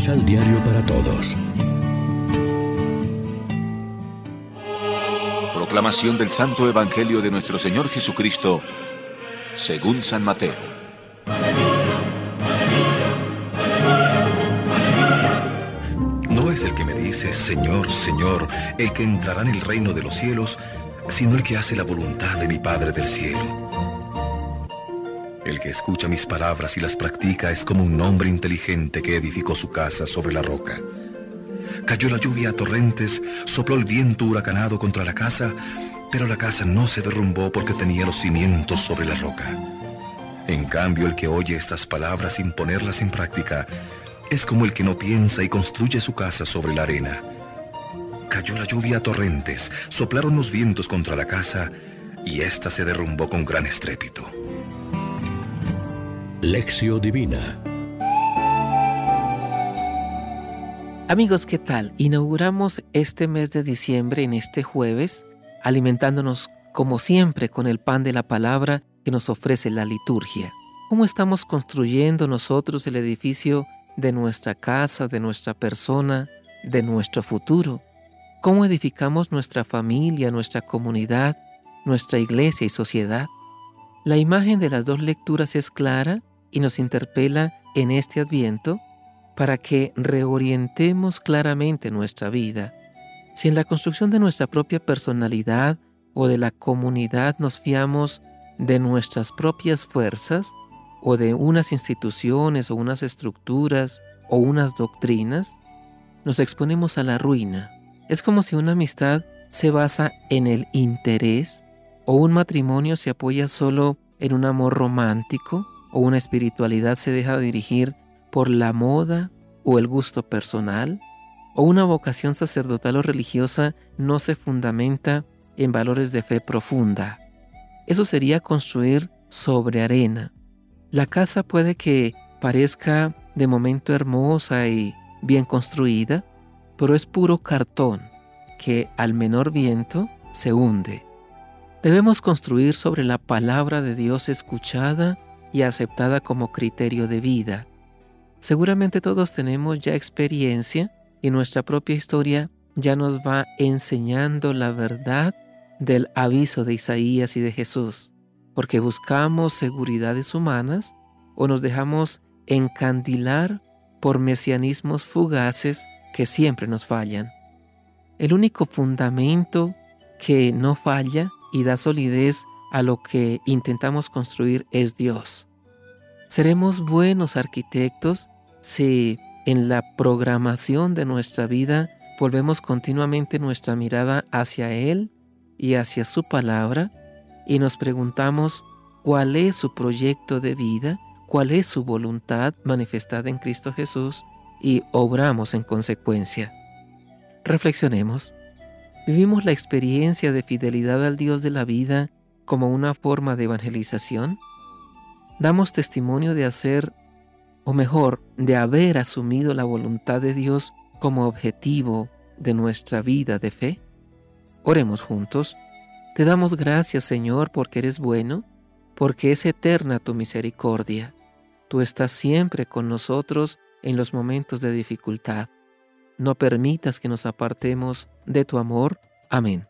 Misal Diario para Todos. Proclamación del Santo Evangelio de nuestro Señor Jesucristo, según San Mateo. No es el que me dice, Señor, Señor, el que entrará en el reino de los cielos, sino el que hace la voluntad de mi Padre del cielo. El que escucha mis palabras y las practica es como un hombre inteligente que edificó su casa sobre la roca. Cayó la lluvia a torrentes, sopló el viento huracanado contra la casa, pero la casa no se derrumbó porque tenía los cimientos sobre la roca. En cambio, el que oye estas palabras sin ponerlas en práctica es como el que no piensa y construye su casa sobre la arena. Cayó la lluvia a torrentes, soplaron los vientos contra la casa y ésta se derrumbó con gran estrépito. Lección Divina Amigos, ¿qué tal? Inauguramos este mes de diciembre en este jueves, alimentándonos como siempre con el pan de la palabra que nos ofrece la liturgia. ¿Cómo estamos construyendo nosotros el edificio de nuestra casa, de nuestra persona, de nuestro futuro? ¿Cómo edificamos nuestra familia, nuestra comunidad, nuestra iglesia y sociedad? La imagen de las dos lecturas es clara y nos interpela en este adviento para que reorientemos claramente nuestra vida. Si en la construcción de nuestra propia personalidad o de la comunidad nos fiamos de nuestras propias fuerzas o de unas instituciones o unas estructuras o unas doctrinas, nos exponemos a la ruina. Es como si una amistad se basa en el interés o un matrimonio se apoya solo en un amor romántico o una espiritualidad se deja dirigir por la moda o el gusto personal, o una vocación sacerdotal o religiosa no se fundamenta en valores de fe profunda. Eso sería construir sobre arena. La casa puede que parezca de momento hermosa y bien construida, pero es puro cartón que al menor viento se hunde. Debemos construir sobre la palabra de Dios escuchada y aceptada como criterio de vida. Seguramente todos tenemos ya experiencia y nuestra propia historia ya nos va enseñando la verdad del aviso de Isaías y de Jesús, porque buscamos seguridades humanas o nos dejamos encandilar por mesianismos fugaces que siempre nos fallan. El único fundamento que no falla y da solidez a lo que intentamos construir es Dios. Seremos buenos arquitectos si en la programación de nuestra vida volvemos continuamente nuestra mirada hacia Él y hacia su palabra y nos preguntamos cuál es su proyecto de vida, cuál es su voluntad manifestada en Cristo Jesús y obramos en consecuencia. Reflexionemos. ¿Vivimos la experiencia de fidelidad al Dios de la vida como una forma de evangelización? ¿Damos testimonio de hacer, o mejor, de haber asumido la voluntad de Dios como objetivo de nuestra vida de fe? Oremos juntos. Te damos gracias, Señor, porque eres bueno, porque es eterna tu misericordia. Tú estás siempre con nosotros en los momentos de dificultad. No permitas que nos apartemos de tu amor. Amén.